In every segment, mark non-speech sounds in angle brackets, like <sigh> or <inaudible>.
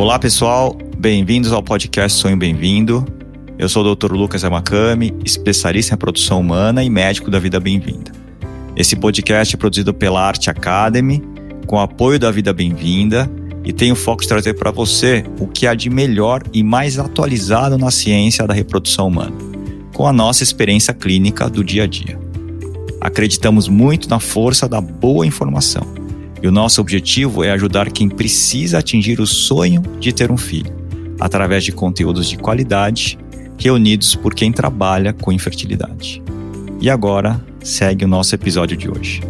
Olá, pessoal. Bem-vindos ao podcast Sonho Bem-vindo. Eu sou o Dr. Lucas Amakami, especialista em produção humana e médico da Vida Bem-vinda. Esse podcast é produzido pela Arte Academy, com apoio da Vida Bem-vinda, e tem o foco de trazer para você o que há de melhor e mais atualizado na ciência da reprodução humana, com a nossa experiência clínica do dia a dia. Acreditamos muito na força da boa informação, e o nosso objetivo é ajudar quem precisa atingir o sonho de ter um filho, através de conteúdos de qualidade reunidos por quem trabalha com infertilidade. E agora, segue o nosso episódio de hoje.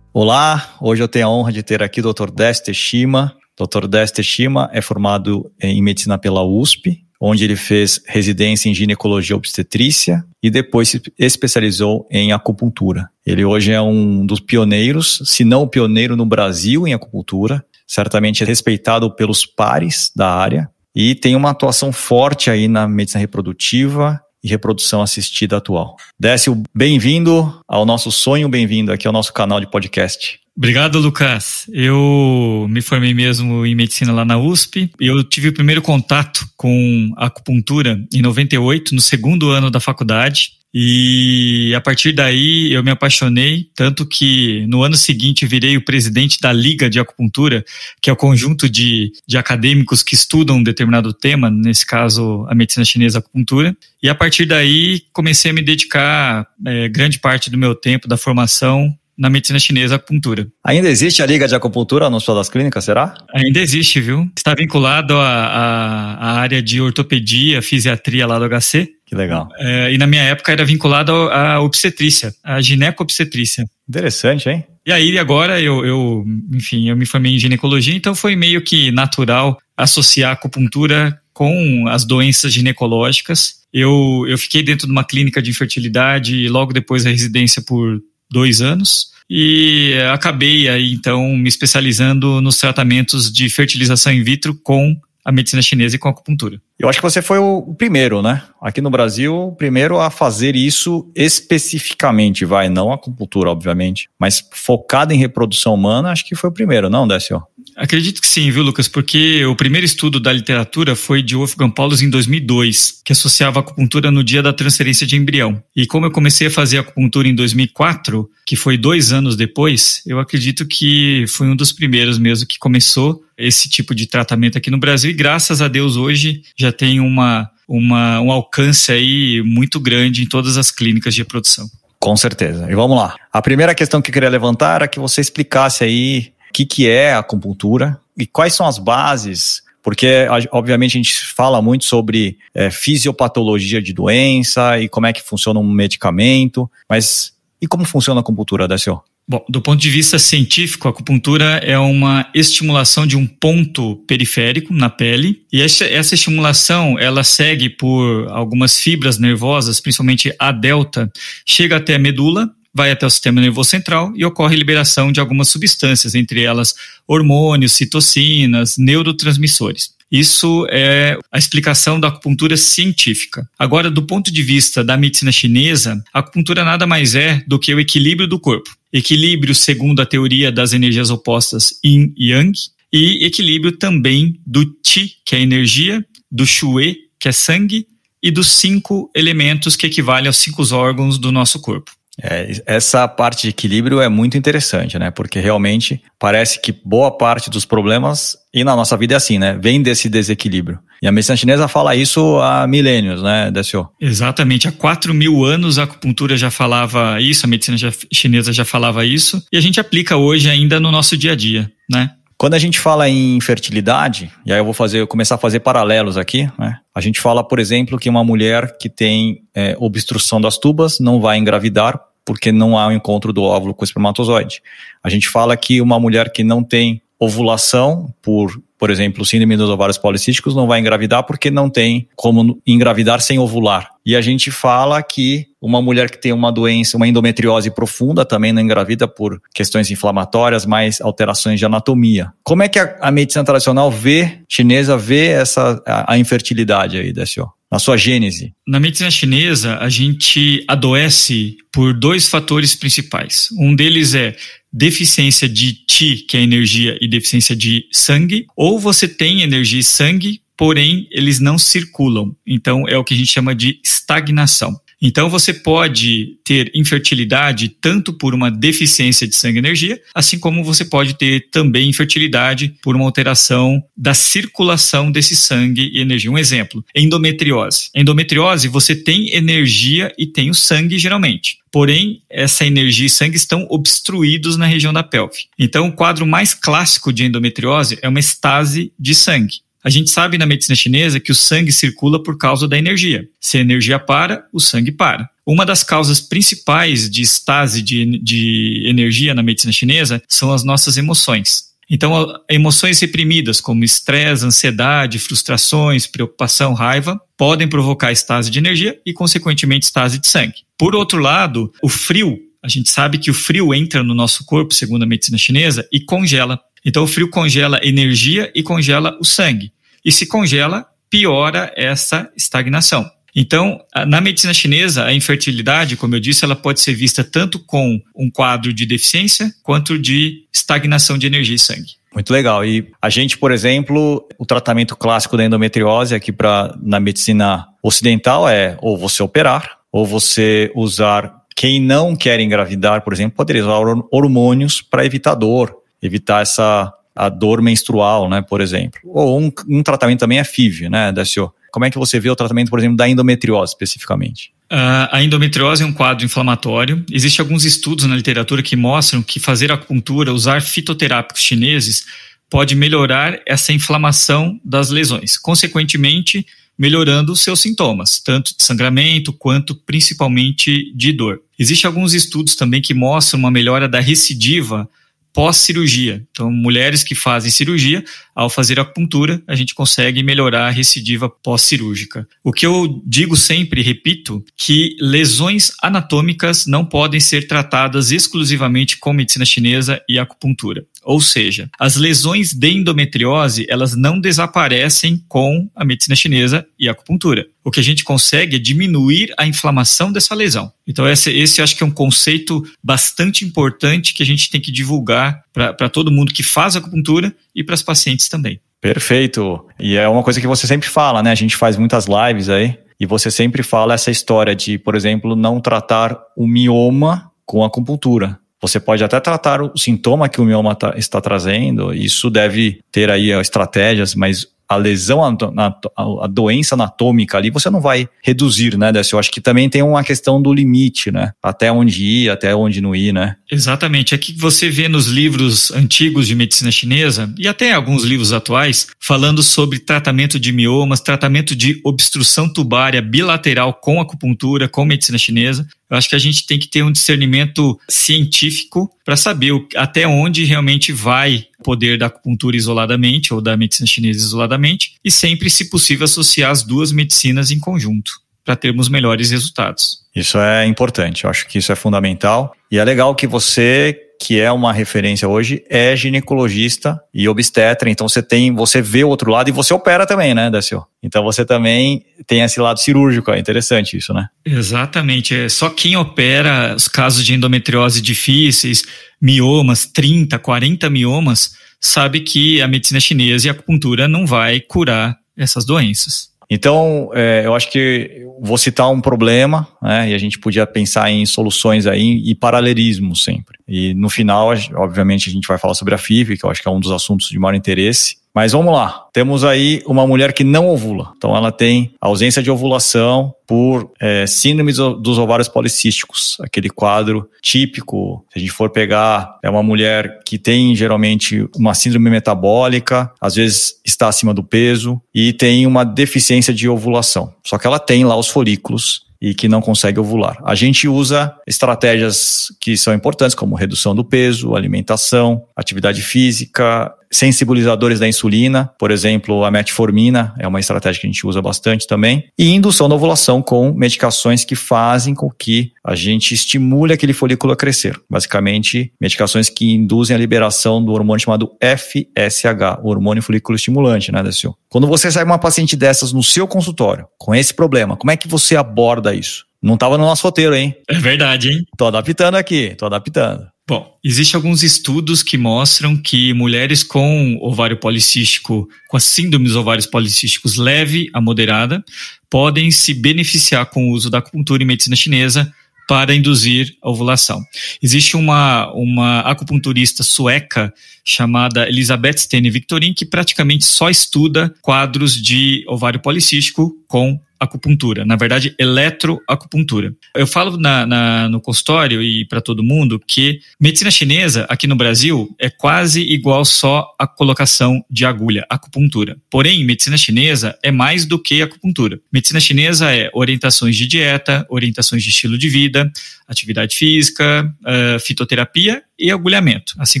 Olá, hoje eu tenho a honra de ter aqui o Dr. Deste Shima. Dr. Deste Shima é formado em medicina pela USP, onde ele fez residência em ginecologia obstetrícia e depois se especializou em acupuntura. Ele hoje é um dos pioneiros, se não o pioneiro no Brasil em acupuntura, certamente é respeitado pelos pares da área e tem uma atuação forte aí na medicina reprodutiva e reprodução assistida atual. Décio, bem-vindo ao nosso sonho, bem-vindo aqui ao nosso canal de podcast. Obrigado, Lucas. Eu me formei mesmo em medicina lá na USP. Eu tive o primeiro contato com acupuntura em 98, no segundo ano da faculdade. E a partir daí eu me apaixonei, tanto que no ano seguinte virei o presidente da Liga de Acupuntura, que é o conjunto de, de acadêmicos que estudam um determinado tema, nesse caso a medicina chinesa acupuntura. E a partir daí comecei a me dedicar é, grande parte do meu tempo da formação na medicina chinesa acupuntura. Ainda existe a Liga de Acupuntura no Hospital das Clínicas, será? Ainda existe, viu? Está vinculado à, área de ortopedia, fisiatria lá do HC. Que legal. É, e na minha época era vinculado à obstetrícia, à gineco-obstetrícia. Interessante, hein? E aí agora eu, eu, enfim, eu me formei em ginecologia, então foi meio que natural associar a acupuntura com as doenças ginecológicas. Eu, eu fiquei dentro de uma clínica de infertilidade e logo depois a residência por dois anos e acabei aí então me especializando nos tratamentos de fertilização in vitro com a medicina chinesa e com a acupuntura. Eu acho que você foi o primeiro, né? Aqui no Brasil, o primeiro a fazer isso especificamente, vai, não a acupuntura, obviamente, mas focado em reprodução humana, acho que foi o primeiro, não, Décio? Acredito que sim, viu, Lucas? Porque o primeiro estudo da literatura foi de Wolfgang Paulus em 2002, que associava acupuntura no dia da transferência de embrião. E como eu comecei a fazer acupuntura em 2004, que foi dois anos depois, eu acredito que foi um dos primeiros mesmo que começou esse tipo de tratamento aqui no Brasil. E graças a Deus hoje tem uma, uma, um alcance aí muito grande em todas as clínicas de reprodução. Com certeza. E vamos lá. A primeira questão que eu queria levantar era que você explicasse aí que, que é a acupuntura e quais são as bases porque obviamente a gente fala muito sobre é, fisiopatologia de doença e como é que funciona um medicamento, mas e como funciona a acupuntura, Dacio? Bom, do ponto de vista científico, a acupuntura é uma estimulação de um ponto periférico na pele. E essa, estimulação ela segue por algumas fibras nervosas, principalmente a delta, chega até a medula vai até o sistema nervoso central e ocorre liberação de algumas substâncias, entre elas hormônios, citocinas, neurotransmissores. Isso é a explicação da acupuntura científica. Agora, do ponto de vista da medicina chinesa, a acupuntura nada mais é do que o equilíbrio do corpo. Equilíbrio segundo a teoria das energias opostas Yin e Yang, e equilíbrio também do Qi, que é energia, do Shui, que é sangue, e dos cinco elementos que equivalem aos cinco órgãos do nosso corpo. É, essa parte de equilíbrio é muito interessante, né? Porque realmente parece que boa parte dos problemas, e na nossa vida é assim, né? Vem desse desequilíbrio. E a medicina chinesa fala isso há milênios, né, Décio? Exatamente. Há 4 mil anos a acupuntura já falava isso, a medicina já, chinesa já falava isso, e a gente aplica hoje ainda no nosso dia a dia, né? Quando a gente fala em fertilidade, e aí eu vou fazer, eu começar a fazer paralelos aqui, né? A gente fala, por exemplo, que uma mulher que tem é, obstrução das tubas não vai engravidar porque não há o um encontro do óvulo com o espermatozoide. A gente fala que uma mulher que não tem ovulação por por exemplo, síndrome dos ovários policísticos não vai engravidar porque não tem como engravidar sem ovular. E a gente fala que uma mulher que tem uma doença, uma endometriose profunda, também não engravida por questões inflamatórias, mais alterações de anatomia. Como é que a, a medicina tradicional vê, chinesa, vê essa, a, a infertilidade aí, Décio? Na sua gênese? Na medicina chinesa, a gente adoece por dois fatores principais. Um deles é deficiência de Qi, que é energia, e deficiência de sangue, ou você tem energia e sangue, porém eles não circulam. Então é o que a gente chama de estagnação. Então você pode ter infertilidade tanto por uma deficiência de sangue e energia, assim como você pode ter também infertilidade por uma alteração da circulação desse sangue e energia. Um exemplo, endometriose. Endometriose, você tem energia e tem o sangue geralmente. Porém, essa energia e sangue estão obstruídos na região da pelve. Então, o quadro mais clássico de endometriose é uma estase de sangue. A gente sabe na medicina chinesa que o sangue circula por causa da energia. Se a energia para, o sangue para. Uma das causas principais de estase de, de energia na medicina chinesa são as nossas emoções. Então, emoções reprimidas, como estresse, ansiedade, frustrações, preocupação, raiva, podem provocar estase de energia e, consequentemente, estase de sangue. Por outro lado, o frio, a gente sabe que o frio entra no nosso corpo, segundo a medicina chinesa, e congela. Então, o frio congela energia e congela o sangue. E se congela, piora essa estagnação. Então, na medicina chinesa, a infertilidade, como eu disse, ela pode ser vista tanto com um quadro de deficiência quanto de estagnação de energia e sangue. Muito legal. E a gente, por exemplo, o tratamento clássico da endometriose aqui para na medicina ocidental é ou você operar ou você usar quem não quer engravidar, por exemplo, poderia usar hormônios para evitar dor, evitar essa a dor menstrual, né, por exemplo. Ou um, um tratamento também é FIV, né, DSO. Como é que você vê o tratamento, por exemplo, da endometriose especificamente? Uh, a endometriose é um quadro inflamatório. Existem alguns estudos na literatura que mostram que fazer acupuntura, usar fitoterápicos chineses, pode melhorar essa inflamação das lesões. Consequentemente, melhorando os seus sintomas, tanto de sangramento quanto principalmente de dor. Existem alguns estudos também que mostram uma melhora da recidiva pós-cirurgia. Então, mulheres que fazem cirurgia, ao fazer acupuntura, a gente consegue melhorar a recidiva pós-cirúrgica. O que eu digo sempre, repito, que lesões anatômicas não podem ser tratadas exclusivamente com medicina chinesa e acupuntura. Ou seja, as lesões de endometriose, elas não desaparecem com a medicina chinesa e acupuntura. O que a gente consegue é diminuir a inflamação dessa lesão. Então, esse, esse acho que é um conceito bastante importante que a gente tem que divulgar para todo mundo que faz acupuntura e para as pacientes também. Perfeito. E é uma coisa que você sempre fala, né? A gente faz muitas lives aí e você sempre fala essa história de, por exemplo, não tratar o mioma com acupuntura. Você pode até tratar o sintoma que o mioma tá, está trazendo, isso deve ter aí estratégias, mas a lesão, a doença anatômica ali, você não vai reduzir, né, Décio? Eu acho que também tem uma questão do limite, né? Até onde ir, até onde não ir, né? Exatamente. É que você vê nos livros antigos de medicina chinesa e até alguns livros atuais falando sobre tratamento de miomas, tratamento de obstrução tubária bilateral com acupuntura, com medicina chinesa. Eu acho que a gente tem que ter um discernimento científico para saber até onde realmente vai o poder da acupuntura isoladamente ou da medicina chinesa isoladamente e sempre, se possível, associar as duas medicinas em conjunto para termos melhores resultados. Isso é importante, eu acho que isso é fundamental. E é legal que você que é uma referência hoje, é ginecologista e obstetra. Então você tem, você vê o outro lado e você opera também, né, Décio? Então você também tem esse lado cirúrgico. É interessante isso, né? Exatamente. É só quem opera os casos de endometriose difíceis, miomas, 30, 40 miomas, sabe que a medicina chinesa e a acupuntura não vai curar essas doenças. Então, é, eu acho que vou citar um problema, né, e a gente podia pensar em soluções aí e paralelismo sempre. E no final, obviamente, a gente vai falar sobre a FIV, que eu acho que é um dos assuntos de maior interesse. Mas vamos lá, temos aí uma mulher que não ovula. Então ela tem ausência de ovulação por é, síndrome dos ovários policísticos, aquele quadro típico. Se a gente for pegar, é uma mulher que tem geralmente uma síndrome metabólica, às vezes está acima do peso e tem uma deficiência de ovulação. Só que ela tem lá os folículos e que não consegue ovular. A gente usa estratégias que são importantes, como redução do peso, alimentação, atividade física, sensibilizadores da insulina, por exemplo, a metformina é uma estratégia que a gente usa bastante também, e indução da ovulação com medicações que fazem com que a gente estimule aquele folículo a crescer. Basicamente, medicações que induzem a liberação do hormônio chamado FSH, o hormônio folículo estimulante, né, Décio? Quando você recebe uma paciente dessas no seu consultório, com esse problema, como é que você aborda isso? Não estava no nosso roteiro, hein? É verdade, hein? Tô adaptando aqui, tô adaptando. Bom, existem alguns estudos que mostram que mulheres com ovário policístico, com a síndrome dos ovários policísticos leve a moderada, podem se beneficiar com o uso da acupuntura e medicina chinesa para induzir a ovulação. Existe uma, uma acupunturista sueca chamada Elizabeth Stene Victorin que praticamente só estuda quadros de ovário policístico com acupuntura, na verdade, eletroacupuntura. Eu falo na, na, no consultório e para todo mundo que medicina chinesa aqui no Brasil é quase igual só a colocação de agulha, acupuntura. Porém, medicina chinesa é mais do que acupuntura. Medicina chinesa é orientações de dieta, orientações de estilo de vida, atividade física, uh, fitoterapia e agulhamento, assim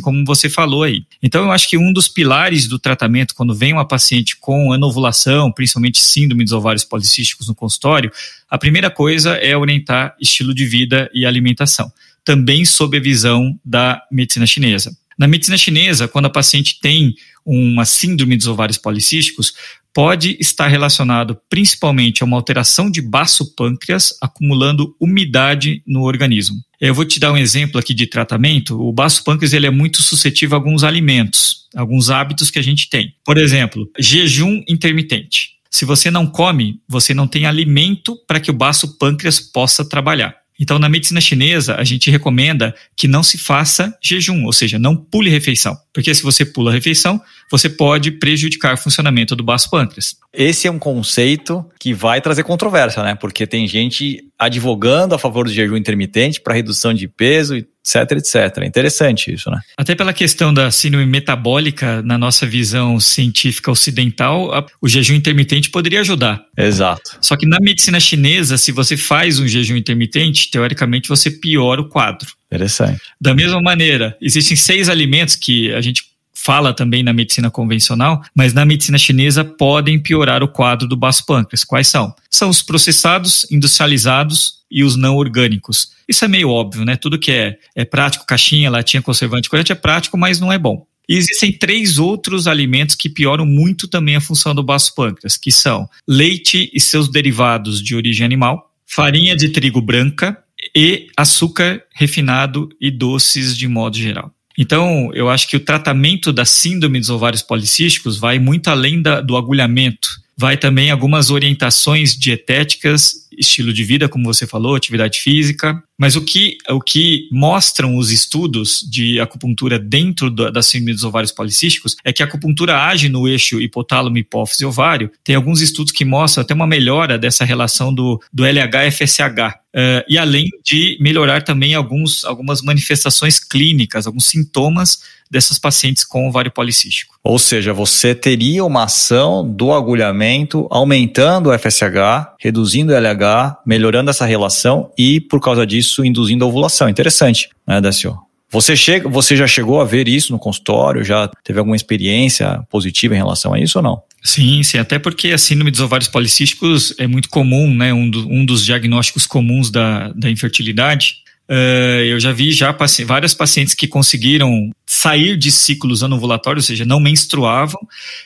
como você falou aí. Então, eu acho que um dos pilares do tratamento, quando vem uma paciente com anovulação, principalmente síndrome dos ovários policísticos no consultório, a primeira coisa é orientar estilo de vida e alimentação, também sob a visão da medicina chinesa. Na medicina chinesa, quando a paciente tem uma síndrome dos ovários policísticos, pode estar relacionado principalmente a uma alteração de baço pâncreas acumulando umidade no organismo. Eu vou te dar um exemplo aqui de tratamento. O baço pâncreas ele é muito suscetível a alguns alimentos, alguns hábitos que a gente tem. Por exemplo, jejum intermitente. Se você não come, você não tem alimento para que o baço pâncreas possa trabalhar. Então, na medicina chinesa, a gente recomenda que não se faça jejum, ou seja, não pule refeição. Porque se você pula a refeição, você pode prejudicar o funcionamento do baço pâncreas. Esse é um conceito que vai trazer controvérsia, né? Porque tem gente advogando a favor do jejum intermitente para redução de peso, etc, etc. É interessante isso, né? Até pela questão da síndrome metabólica, na nossa visão científica ocidental, o jejum intermitente poderia ajudar. Exato. Só que na medicina chinesa, se você faz um jejum intermitente, teoricamente você piora o quadro. Interessante. Da mesma maneira, existem seis alimentos que a gente fala também na medicina convencional, mas na medicina chinesa podem piorar o quadro do baço pâncreas. Quais são? São os processados, industrializados e os não orgânicos. Isso é meio óbvio, né? Tudo que é, é prático, caixinha, latinha, conservante, corante é prático, mas não é bom. E existem três outros alimentos que pioram muito também a função do baço pâncreas, que são leite e seus derivados de origem animal, farinha de trigo branca e açúcar refinado e doces de modo geral. Então, eu acho que o tratamento da síndrome dos ovários policísticos vai muito além da, do agulhamento. Vai também algumas orientações dietéticas estilo de vida, como você falou, atividade física. Mas o que, o que mostram os estudos de acupuntura dentro da, da síndrome dos ovários policísticos é que a acupuntura age no eixo hipotálamo, hipófise ovário. Tem alguns estudos que mostram até uma melhora dessa relação do, do LH-FSH. Uh, eh, e além de melhorar também alguns, algumas manifestações clínicas, alguns sintomas dessas pacientes com ovário policístico. Ou seja, você teria uma ação do agulhamento aumentando o FSH, reduzindo o LH, melhorando essa relação e, por causa disso, induzindo a ovulação. Interessante, né, Décio? Você, chega, você já chegou a ver isso no consultório? Já teve alguma experiência positiva em relação a isso ou não? Sim, sim, até porque a síndrome dos ovários policísticos é muito comum, né? Um, do, um dos diagnósticos comuns da, da infertilidade. Uh, eu já vi já paci várias pacientes que conseguiram sair de ciclos anovulatórios, ou seja, não menstruavam,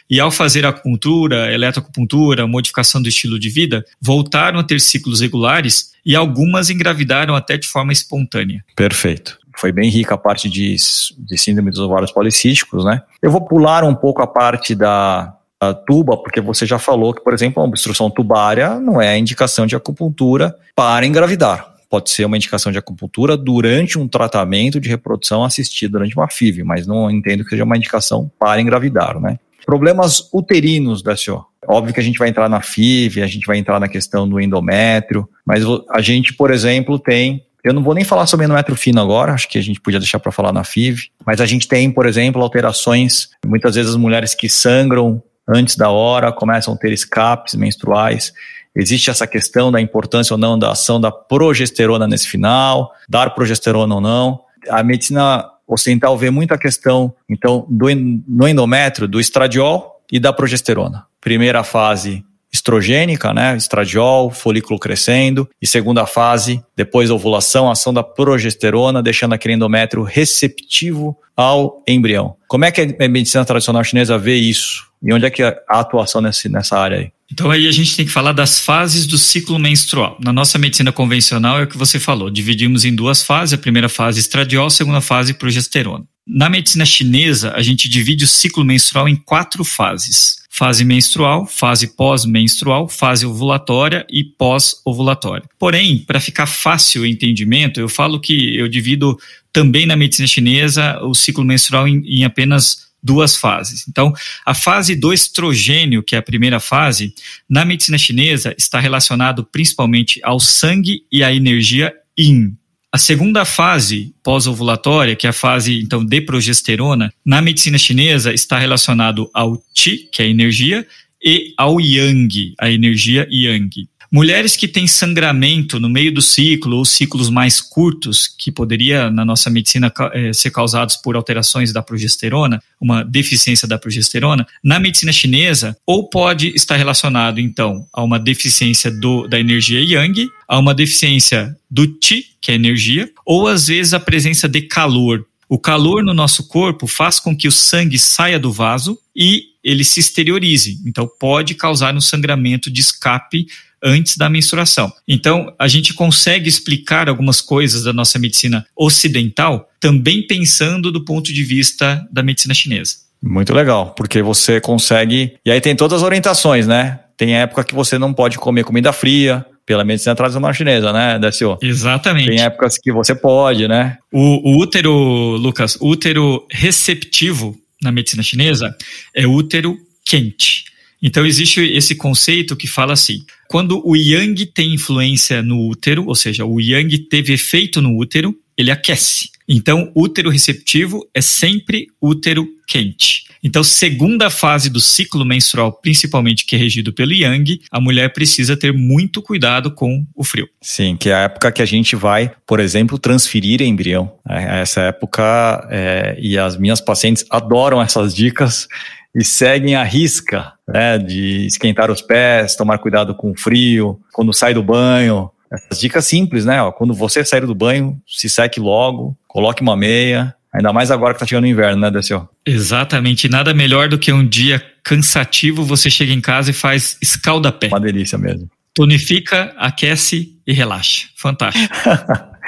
e ao fazer acupuntura, eletroacupuntura, modificação do estilo de vida, voltaram a ter ciclos regulares e algumas engravidaram até de forma espontânea. Perfeito. Foi bem rica a parte de, de síndrome dos ovários policísticos, né? Eu vou pular um pouco a parte da, tuba, porque você já falou que, por exemplo, a obstrução tubária não é a indicação de acupuntura para engravidar pode ser uma indicação de acupuntura durante um tratamento de reprodução assistida durante uma FIV, mas não entendo que seja uma indicação para engravidar, né? Problemas uterinos senhora. Óbvio que a gente vai entrar na FIV, a gente vai entrar na questão do endométrio, mas a gente, por exemplo, tem eu não vou nem falar sobre endométrio fino agora, acho que a gente podia deixar para falar na FIV, mas a gente tem, por exemplo, alterações, muitas vezes as mulheres que sangram antes da hora começam a ter escapes menstruais. Existe essa questão da importância ou não da ação da progesterona nesse final, dar progesterona ou não. A medicina ocidental vê muito a questão, então, do, no endométrio, do estradiol e da progesterona. Primeira fase estrogênica, né, estradiol, folículo crescendo, e segunda fase, depois ovulação, ação da progesterona, deixando aquele endométrio receptivo ao embrião. Como é que a medicina tradicional chinesa vê isso? E onde é que é a atuação nesse, nessa área aí? Então aí a gente tem que falar das fases do ciclo menstrual. Na nossa medicina convencional é o que você falou, dividimos em duas fases, a primeira fase estradiol, a segunda fase progesterona. Na medicina chinesa, a gente divide o ciclo menstrual em quatro fases: fase menstrual, fase pós-menstrual, fase ovulatória e pós-ovulatória. Porém, para ficar fácil o entendimento, eu falo que eu divido também na medicina chinesa o ciclo menstrual em, em apenas duas fases. Então, a fase do estrogênio, que é a primeira fase, na medicina chinesa está relacionado principalmente ao sangue e à energia yin, a segunda fase pós-ovulatória, que é a fase então de progesterona, na medicina chinesa está relacionado ao Qi, que é a energia, e ao Yang, a energia Yang. Mulheres que têm sangramento no meio do ciclo ou ciclos mais curtos, que poderia, na nossa medicina, eh, ser causados por alterações da progesterona, uma deficiência da progesterona, na medicina chinesa, ou pode estar relacionado, então, a uma deficiência do, da energia yang, a uma deficiência do Qi, que é energia, ou às vezes a presença de calor. O calor no nosso corpo faz com que o sangue saia do vaso e ele se exteriorize. Então, pode causar um sangramento de escape antes da menstruação. Então, a gente consegue explicar algumas coisas da nossa medicina ocidental também pensando do ponto de vista da medicina chinesa. Muito legal, porque você consegue. E aí tem todas as orientações, né? Tem época que você não pode comer comida fria, pela medicina tradicional chinesa, né, DSO? Exatamente. Tem épocas que você pode, né? O, o útero, Lucas, o útero receptivo na medicina chinesa é útero quente. Então existe esse conceito que fala assim: quando o yang tem influência no útero, ou seja, o yang teve efeito no útero, ele aquece. Então, útero receptivo é sempre útero quente. Então, segunda fase do ciclo menstrual, principalmente que é regido pelo yang, a mulher precisa ter muito cuidado com o frio. Sim, que é a época que a gente vai, por exemplo, transferir embrião. É, essa época, é, e as minhas pacientes adoram essas dicas e seguem a risca, né, de esquentar os pés, tomar cuidado com o frio, quando sai do banho. Essas dicas simples, né? Ó, quando você sair do banho, se seque logo, coloque uma meia, Ainda mais agora que tá chegando o inverno, né, Desceu? Exatamente. Nada melhor do que um dia cansativo, você chega em casa e faz escalda-pé. Uma delícia mesmo. Tonifica, aquece e relaxa. Fantástico.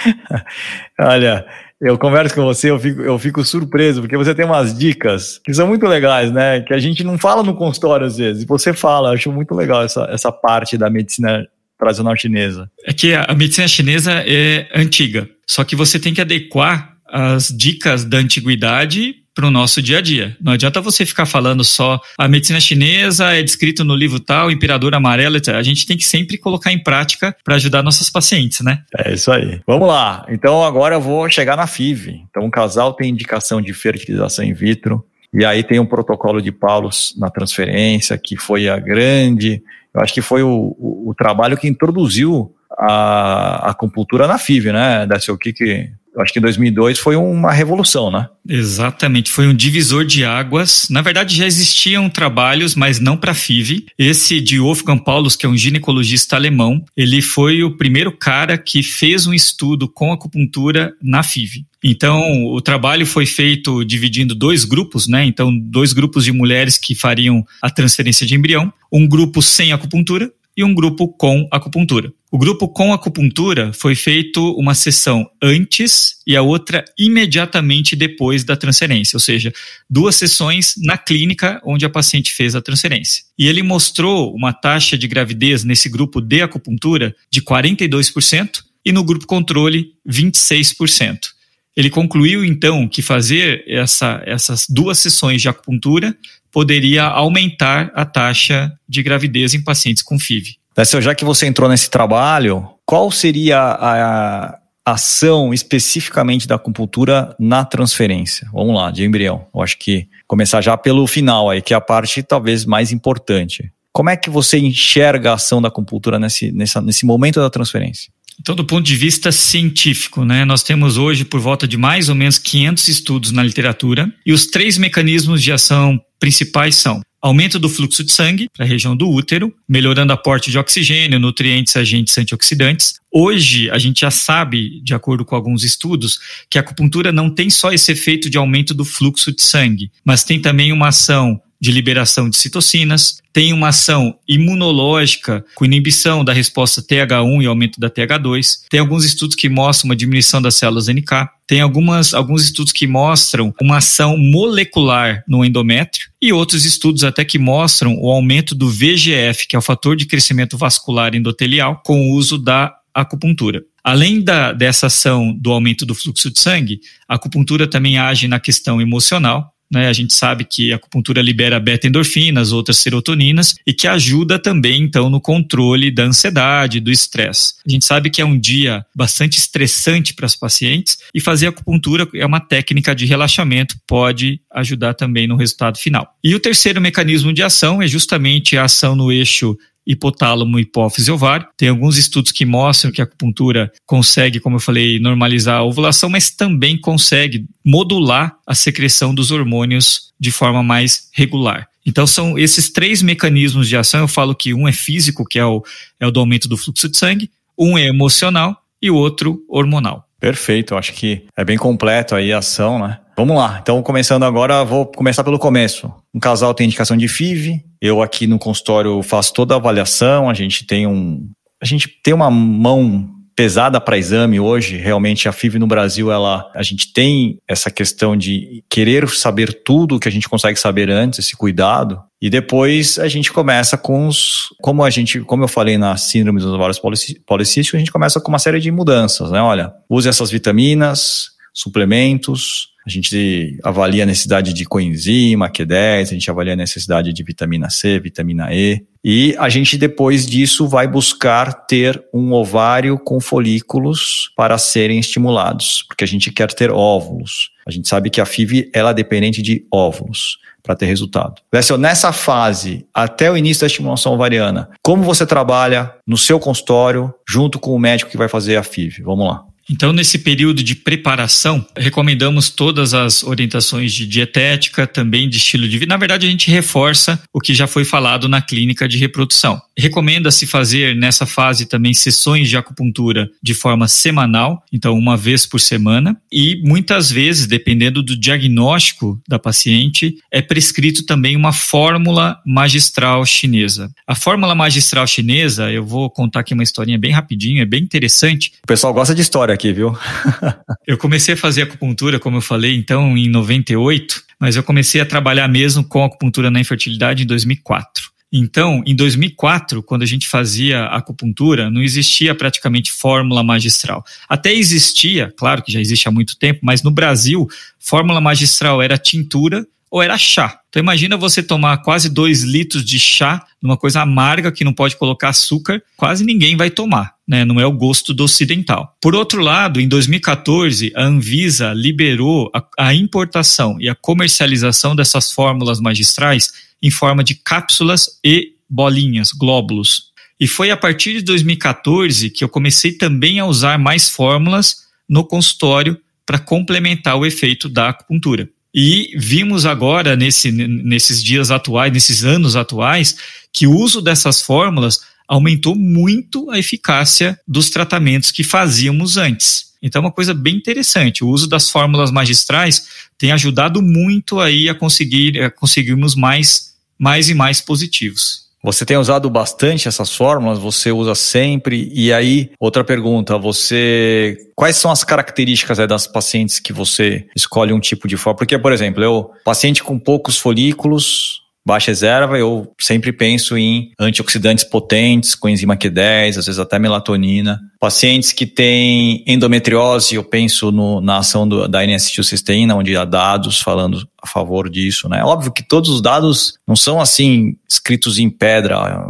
<laughs> Olha, eu converso com você, eu fico, eu fico surpreso, porque você tem umas dicas que são muito legais, né? Que a gente não fala no consultório às vezes. E você fala, eu acho muito legal essa, essa parte da medicina tradicional chinesa. É que a medicina chinesa é antiga, só que você tem que adequar as dicas da antiguidade para o nosso dia a dia. Não adianta você ficar falando só a medicina chinesa é descrito no livro tal, imperador amarelo, etc. A gente tem que sempre colocar em prática para ajudar nossos pacientes, né? É isso aí. Vamos lá. Então agora eu vou chegar na FIV. Então o casal tem indicação de fertilização in vitro. E aí tem um protocolo de Paulos na transferência, que foi a grande. Eu acho que foi o, o, o trabalho que introduziu a, acupuntura na FIV, né? Desse o que que eu acho que 2002 foi uma revolução, né? Exatamente, foi um divisor de águas. Na verdade, já existiam trabalhos, mas não para FIV. Esse de Wolfgang Paulus, que é um ginecologista alemão, ele foi o primeiro cara que fez um estudo com acupuntura na FIV. Então, o trabalho foi feito dividindo dois grupos, né? Então, dois grupos de mulheres que fariam a transferência de embrião. Um grupo sem acupuntura e um grupo com acupuntura. O grupo com acupuntura foi feito uma sessão antes e a outra imediatamente depois da transferência, ou seja, duas sessões na clínica onde a paciente fez a transferência. E ele mostrou uma taxa de gravidez nesse grupo de acupuntura de 42% e no grupo controle 26%. Ele concluiu então que fazer essa, essas duas sessões de acupuntura poderia aumentar a taxa de gravidez em pacientes com FIV. Dessel, já que você entrou nesse trabalho, qual seria a ação especificamente da acupuntura na transferência? Vamos lá, de embrião. Eu acho que começar já pelo final aí, que é a parte talvez mais importante. Como é que você enxerga a ação da acupuntura nesse, nesse momento da transferência? Então, do ponto de vista científico, né, nós temos hoje por volta de mais ou menos 500 estudos na literatura e os três mecanismos de ação principais são aumento do fluxo de sangue para a região do útero, melhorando aporte de oxigênio, nutrientes, agentes antioxidantes. Hoje, a gente já sabe, de acordo com alguns estudos, que a acupuntura não tem só esse efeito de aumento do fluxo de sangue, mas tem também uma ação de liberação de citocinas, tem uma ação imunológica com inibição da resposta TH1 e aumento da TH2. Tem alguns estudos que mostram uma diminuição das células NK. Tem algumas, alguns estudos que mostram uma ação molecular no endométrio e outros estudos até que mostram o aumento do VGF, que é o fator de crescimento vascular endotelial, com o uso da acupuntura. Além da, dessa ação do aumento do fluxo de sangue, a acupuntura também age na questão emocional, né? A gente sabe que a acupuntura libera beta-endorfinas, outras serotoninas, e que ajuda também, então, no controle da ansiedade, do estresse. A gente sabe que é um dia bastante estressante para as pacientes e fazer acupuntura é uma técnica de relaxamento, pode ajudar também no resultado final. E o terceiro mecanismo de ação é justamente a ação no eixo hipotálamo, hipófise, ovário. Tem alguns estudos que mostram que a acupuntura consegue, como eu falei, normalizar a ovulação, mas também consegue modular a secreção dos hormônios de forma mais regular. Então são esses três mecanismos de ação. Eu falo que um é físico, que é o, é o do aumento do fluxo de sangue, um é emocional e o outro hormonal. Perfeito, acho que é bem completo aí a ação, né? Vamos lá, então começando agora, vou começar pelo começo. Um casal tem indicação de FIV, eu aqui no consultório faço toda a avaliação, a gente tem um. A gente tem uma mão pesada para exame hoje. Realmente a FIV no Brasil, ela, a gente tem essa questão de querer saber tudo o que a gente consegue saber antes, esse cuidado. E depois a gente começa com os, como a gente, como eu falei na síndrome dos ovários policísticos, a gente começa com uma série de mudanças, né? Olha, use essas vitaminas, suplementos, a gente avalia a necessidade de coenzima, Q10, a gente avalia a necessidade de vitamina C, vitamina E. E a gente, depois disso, vai buscar ter um ovário com folículos para serem estimulados, porque a gente quer ter óvulos. A gente sabe que a FIV ela é dependente de óvulos para ter resultado. Lécio, nessa fase, até o início da estimulação ovariana, como você trabalha no seu consultório junto com o médico que vai fazer a FIV? Vamos lá. Então, nesse período de preparação, recomendamos todas as orientações de dietética, também de estilo de vida. Na verdade, a gente reforça o que já foi falado na clínica de reprodução. Recomenda-se fazer nessa fase também sessões de acupuntura de forma semanal, então uma vez por semana, e muitas vezes, dependendo do diagnóstico da paciente, é prescrito também uma fórmula magistral chinesa. A fórmula magistral chinesa, eu vou contar aqui uma historinha bem rapidinho, é bem interessante. O pessoal gosta de história aqui, viu? <laughs> eu comecei a fazer acupuntura, como eu falei, então, em 98, mas eu comecei a trabalhar mesmo com acupuntura na infertilidade em 2004. Então, em 2004, quando a gente fazia acupuntura, não existia praticamente fórmula magistral. Até existia, claro que já existe há muito tempo, mas no Brasil, fórmula magistral era tintura ou era chá. Então imagina você tomar quase dois litros de chá, numa coisa amarga que não pode colocar açúcar, quase ninguém vai tomar, né? Não é o gosto do ocidental. Por outro lado, em 2014, a Anvisa liberou a, a importação e a comercialização dessas fórmulas magistrais em forma de cápsulas e bolinhas, glóbulos. E foi a partir de 2014 que eu comecei também a usar mais fórmulas no consultório para complementar o efeito da acupuntura. E vimos agora, nesse, nesses dias atuais, nesses anos atuais, que o uso dessas fórmulas aumentou muito a eficácia dos tratamentos que fazíamos antes. Então, é uma coisa bem interessante. O uso das fórmulas magistrais tem ajudado muito aí a conseguir a conseguirmos mais, mais e mais positivos. Você tem usado bastante essas fórmulas, você usa sempre. E aí, outra pergunta, você. Quais são as características é, das pacientes que você escolhe um tipo de fórmula? Porque, por exemplo, eu, paciente com poucos folículos, baixa reserva, eu sempre penso em antioxidantes potentes, com enzima Q10, às vezes até melatonina. Pacientes que têm endometriose, eu penso no, na ação do, da N-acetilcisteína, onde há dados falando a favor disso, né? Óbvio que todos os dados não são assim escritos em pedra,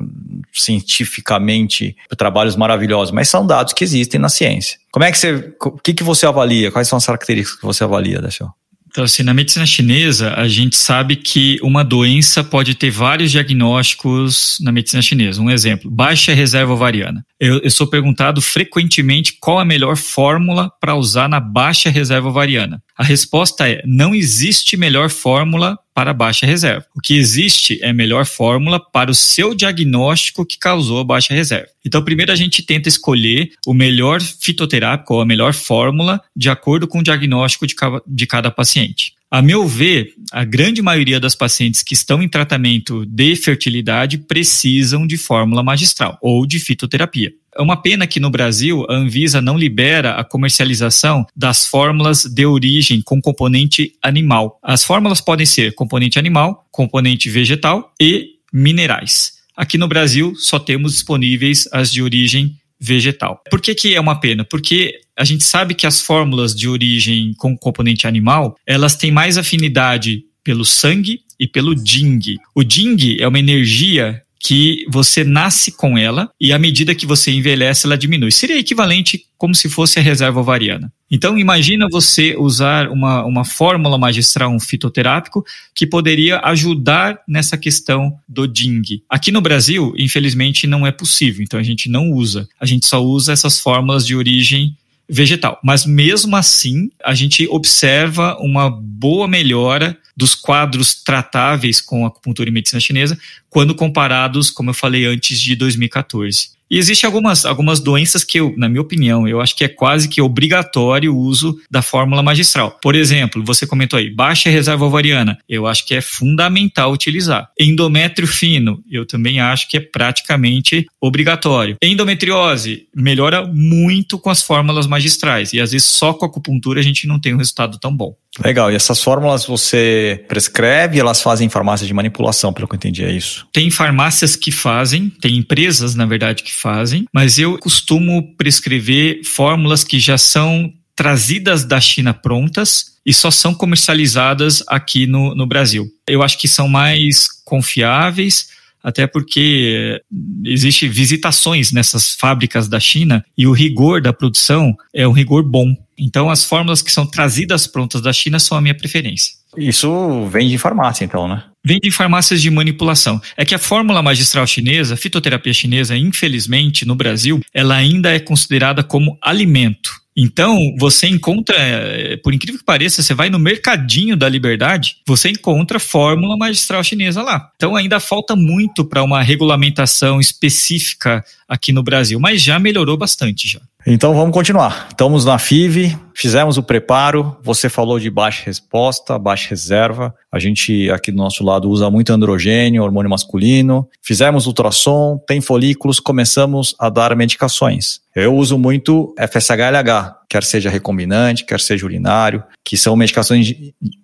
cientificamente, trabalhos maravilhosos, mas são dados que existem na ciência. Como é que você, o que, que você avalia? Quais são as características que você avalia, Décio? Então, assim, na medicina chinesa, a gente sabe que uma doença pode ter vários diagnósticos na medicina chinesa. Um exemplo, baixa reserva ovariana. Eu, eu sou perguntado frequentemente qual a melhor fórmula para usar na baixa reserva ovariana. A resposta é: não existe melhor fórmula para baixa reserva. O que existe é melhor fórmula para o seu diagnóstico que causou a baixa reserva. Então, primeiro a gente tenta escolher o melhor fitoterápico ou a melhor fórmula de acordo com o diagnóstico de cada, de cada paciente. A meu ver, a grande maioria das pacientes que estão em tratamento de fertilidade precisam de fórmula magistral ou de fitoterapia. É uma pena que no Brasil a Anvisa não libera a comercialização das fórmulas de origem com componente animal. As fórmulas podem ser componente animal, componente vegetal e minerais. Aqui no Brasil só temos disponíveis as de origem vegetal. Por que, que é uma pena? Porque a gente sabe que as fórmulas de origem com componente animal, elas têm mais afinidade pelo sangue e pelo ding. O ding é uma energia que você nasce com ela e à medida que você envelhece ela diminui. Seria equivalente como se fosse a reserva ovariana. Então imagina você usar uma, uma fórmula magistral, um fitoterápico, que poderia ajudar nessa questão do DING. Aqui no Brasil, infelizmente, não é possível, então a gente não usa. A gente só usa essas fórmulas de origem vegetal. Mas mesmo assim, a gente observa uma boa melhora dos quadros tratáveis com acupuntura e medicina chinesa quando comparados, como eu falei antes, de 2014. E existem algumas, algumas doenças que, eu, na minha opinião, eu acho que é quase que obrigatório o uso da fórmula magistral. Por exemplo, você comentou aí, baixa reserva ovariana. Eu acho que é fundamental utilizar. Endométrio fino, eu também acho que é praticamente obrigatório. Endometriose, melhora muito com as fórmulas magistrais. E às vezes só com acupuntura a gente não tem um resultado tão bom. Legal. E essas fórmulas você prescreve, elas fazem farmácia de manipulação, pelo que eu entendi, é isso? Tem farmácias que fazem, tem empresas, na verdade, que fazem, mas eu costumo prescrever fórmulas que já são trazidas da China prontas e só são comercializadas aqui no, no Brasil. Eu acho que são mais confiáveis, até porque existe visitações nessas fábricas da China e o rigor da produção é um rigor bom. Então as fórmulas que são trazidas prontas da China são a minha preferência. Isso vem de farmácia, então, né? Vem de farmácias de manipulação. É que a fórmula magistral chinesa, fitoterapia chinesa, infelizmente, no Brasil, ela ainda é considerada como alimento. Então, você encontra, eh, por incrível que pareça, você vai no mercadinho da liberdade, você encontra fórmula magistral chinesa lá. Então, ainda falta muito para uma regulamentação específica aqui no Brasil, mas já melhorou bastante já. Então vamos continuar. Estamos na FIV, fizemos o preparo. Você falou de baixa resposta, baixa reserva. A gente aqui do nosso lado usa muito androgênio, hormônio masculino. Fizemos ultrassom, tem folículos, começamos a dar medicações. Eu uso muito FSH-LH, quer seja recombinante, quer seja urinário, que são medicações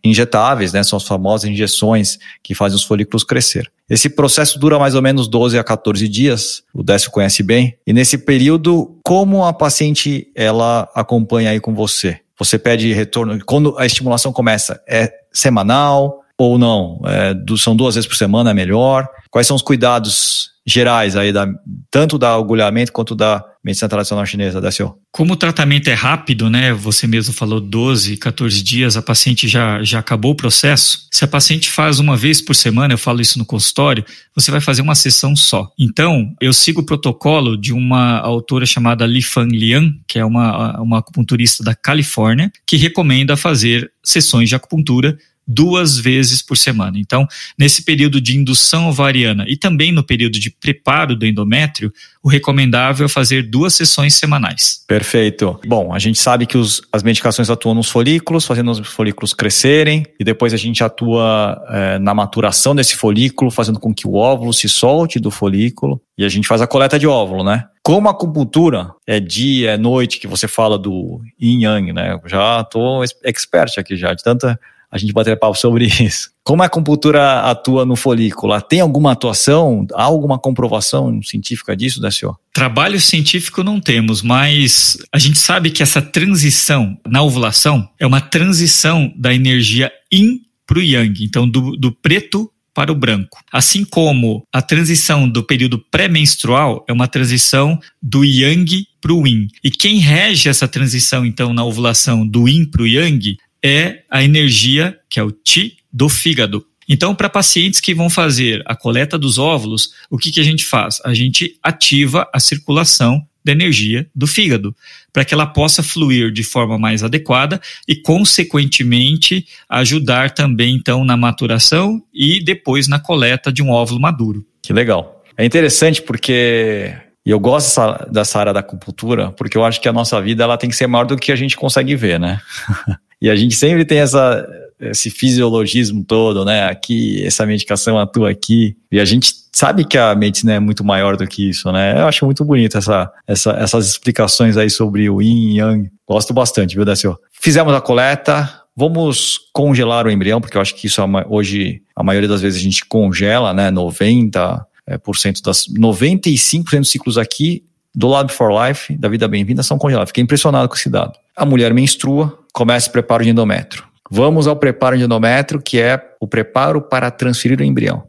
injetáveis, né? São as famosas injeções que fazem os folículos crescer. Esse processo dura mais ou menos 12 a 14 dias, o Décio conhece bem. E nesse período, como a paciente ela acompanha aí com você? Você pede retorno, quando a estimulação começa, é semanal ou não? É, são duas vezes por semana, é melhor? Quais são os cuidados gerais aí, da, tanto da agulhamento quanto da medicina tradicional chinesa, Décio? Como o tratamento é rápido, né? Você mesmo falou 12, 14 dias, a paciente já, já acabou o processo. Se a paciente faz uma vez por semana, eu falo isso no consultório, você vai fazer uma sessão só. Então, eu sigo o protocolo de uma autora chamada Li Fan Lian, que é uma, uma acupunturista da Califórnia, que recomenda fazer sessões de acupuntura duas vezes por semana. Então, nesse período de indução ovariana e também no período de preparo do endométrio, o recomendável é fazer duas sessões semanais. Perfeito. Bom, a gente sabe que os, as medicações atuam nos folículos, fazendo os folículos crescerem, e depois a gente atua é, na maturação desse folículo, fazendo com que o óvulo se solte do folículo, e a gente faz a coleta de óvulo, né? Como a acupuntura é dia, é noite, que você fala do yin yang, né? Já tô expert aqui já, de tanta a gente bater papo sobre <laughs> isso. Como a acupuntura atua no folículo? Tem alguma atuação? Há alguma comprovação científica disso, Décio? Trabalho científico não temos, mas a gente sabe que essa transição na ovulação é uma transição da energia yin para o yang, então do, do preto para o branco. Assim como a transição do período pré-menstrual é uma transição do yang para o yin. E quem rege essa transição, então, na ovulação do yin para o yang é a energia, que é o Qi, do fígado. Então, para pacientes que vão fazer a coleta dos óvulos, o que, que a gente faz? A gente ativa a circulação da energia do fígado, para que ela possa fluir de forma mais adequada e, consequentemente, ajudar também, então, na maturação e depois na coleta de um óvulo maduro. Que legal. É interessante porque eu gosto dessa, dessa, área da acupuntura porque eu acho que a nossa vida ela tem que ser maior do que a gente consegue ver, né? <laughs> e a gente sempre tem essa, esse fisiologismo todo, né? Aqui, essa medicação atua aqui. E a gente sabe que a medicina é muito maior do que isso, né? Eu acho muito bonito essa, essa, essas explicações aí sobre o yin e yang. Gosto bastante, viu, Dacio? Fizemos a coleta, Vamos congelar o embrião, porque eu acho que isso é hoje, a maioria das vezes a gente congela, né? 90% é, das 95% dos ciclos aqui do Lab for Life, da Vida Bem-vinda, são congelados. Fiquei impressionado com esse dado. A mulher menstrua, começa o preparo de endométrio. Vamos ao preparo de endométrio, que é o preparo para transferir o embrião.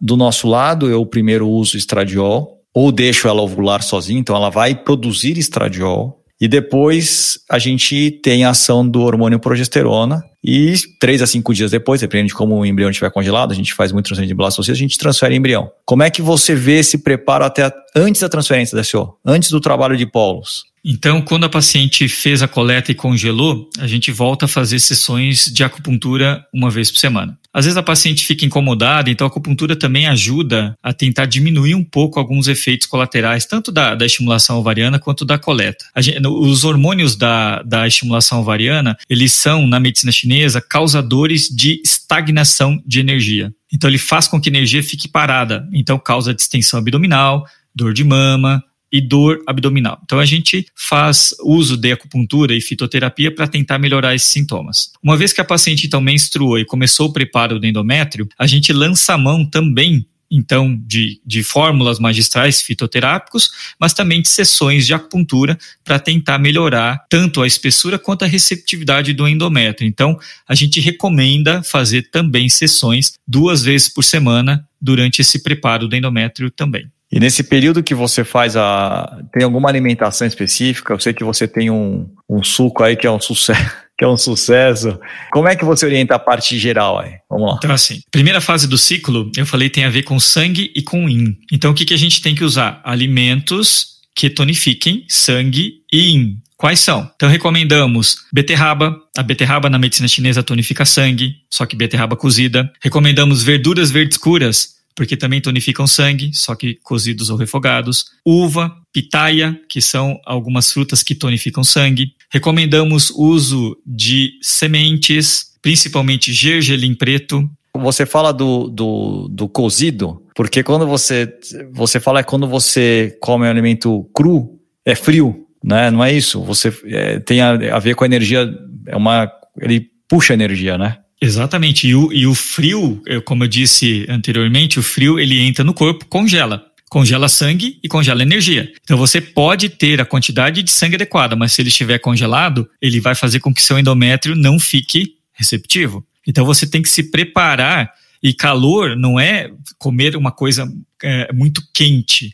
Do nosso lado, eu primeiro uso estradiol, ou deixo ela ovular sozinha, então ela vai produzir estradiol, e depois a gente tem a ação do hormônio progesterona, e três a cinco dias depois, dependendo de como o embrião estiver congelado, a gente faz muito transferência de blastocitos, a gente transfere embrião. Como é que você vê esse preparo até antes da transferência da SO, antes do trabalho de polos? Então, quando a paciente fez a coleta e congelou, a gente volta a fazer sessões de acupuntura uma vez por semana. Às vezes a paciente fica incomodada, então a acupuntura também ajuda a tentar diminuir um pouco alguns efeitos colaterais, tanto da, da estimulação ovariana quanto da coleta. Gente, os hormônios da, da estimulação ovariana, eles são, na medicina chinesa, causadores de estagnação de energia. Então ele faz com que a energia fique parada, então causa distensão abdominal, dor de mama, e dor abdominal. Então a gente faz uso de acupuntura e fitoterapia para tentar melhorar esses sintomas. Uma vez que a paciente então menstruou e começou o preparo do endométrio, a gente lança a mão também então de, de fórmulas magistrais fitoterápicos, mas também de sessões de acupuntura para tentar melhorar tanto a espessura quanto a receptividade do endométrio. Então, a gente recomenda fazer também sessões duas vezes por semana durante esse preparo do endométrio também. E nesse período que você faz a. Tem alguma alimentação específica? Eu sei que você tem um, um suco aí que é um sucesso. <laughs> Que é um sucesso. Como é que você orienta a parte geral aí? Vamos lá. Então, assim, primeira fase do ciclo, eu falei, tem a ver com sangue e com yin. Então, o que, que a gente tem que usar? Alimentos que tonifiquem sangue e yin. Quais são? Então recomendamos beterraba. A beterraba na medicina chinesa tonifica sangue, só que beterraba cozida. Recomendamos verduras verdes escuras porque também tonificam sangue, só que cozidos ou refogados. Uva, pitaia, que são algumas frutas que tonificam sangue. Recomendamos uso de sementes, principalmente gergelim preto. Você fala do, do, do cozido, porque quando você, você fala é quando você come um alimento cru, é frio, né? Não é isso? Você é, tem a, a ver com a energia, é uma, ele puxa energia, né? Exatamente. E o, e o frio, como eu disse anteriormente, o frio ele entra no corpo, congela. Congela sangue e congela energia. Então você pode ter a quantidade de sangue adequada, mas se ele estiver congelado, ele vai fazer com que seu endométrio não fique receptivo. Então você tem que se preparar. E calor não é comer uma coisa é, muito quente.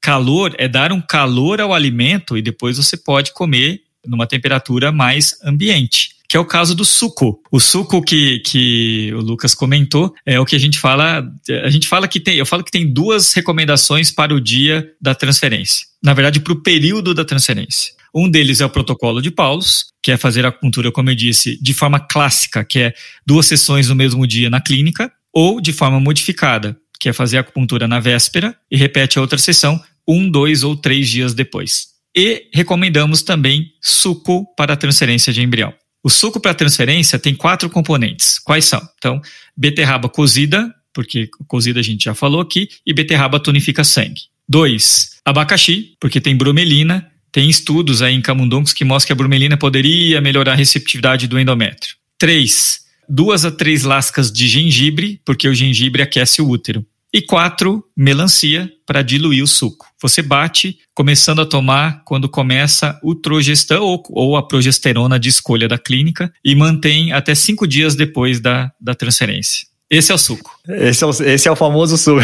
Calor é dar um calor ao alimento e depois você pode comer numa temperatura mais ambiente que é o caso do suco. O suco que, que o Lucas comentou é o que a gente fala. A gente fala que tem, eu falo que tem duas recomendações para o dia da transferência. Na verdade, para o período da transferência. Um deles é o protocolo de Paulos, que é fazer a acupuntura, como eu disse, de forma clássica, que é duas sessões no mesmo dia na clínica, ou de forma modificada, que é fazer a acupuntura na véspera e repete a outra sessão um, dois ou três dias depois. E recomendamos também suco para transferência de embrião. O suco para transferência tem quatro componentes. Quais são? Então, beterraba cozida, porque cozida a gente já falou aqui, e beterraba tonifica sangue. Dois, abacaxi, porque tem bromelina. Tem estudos aí em camundongos que mostram que a bromelina poderia melhorar a receptividade do endométrio. Três, duas a três lascas de gengibre, porque o gengibre aquece o útero. E quatro, melancia para diluir o suco. Você bate, começando a tomar quando começa o trogestão ou, ou, a progesterona de escolha da clínica e mantém até cinco dias depois da, da transferência. Esse é o suco. Esse é o, esse é o famoso suco.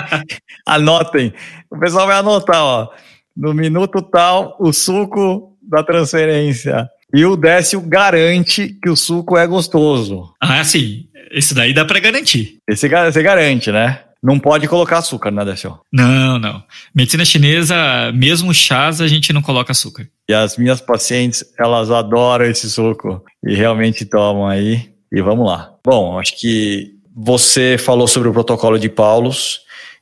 <laughs> Anotem. O pessoal vai anotar, ó. No minuto tal, o suco da transferência. E o Décio garante que o suco é gostoso. Ah, sim Esse daí dá para garantir. Esse você garante, né? Não pode colocar açúcar na DSO. Não, não. Medicina chinesa, mesmo chás, a gente não coloca açúcar. E as minhas pacientes, elas adoram esse suco e realmente tomam aí. E vamos lá. Bom, acho que você falou sobre o protocolo de Paulos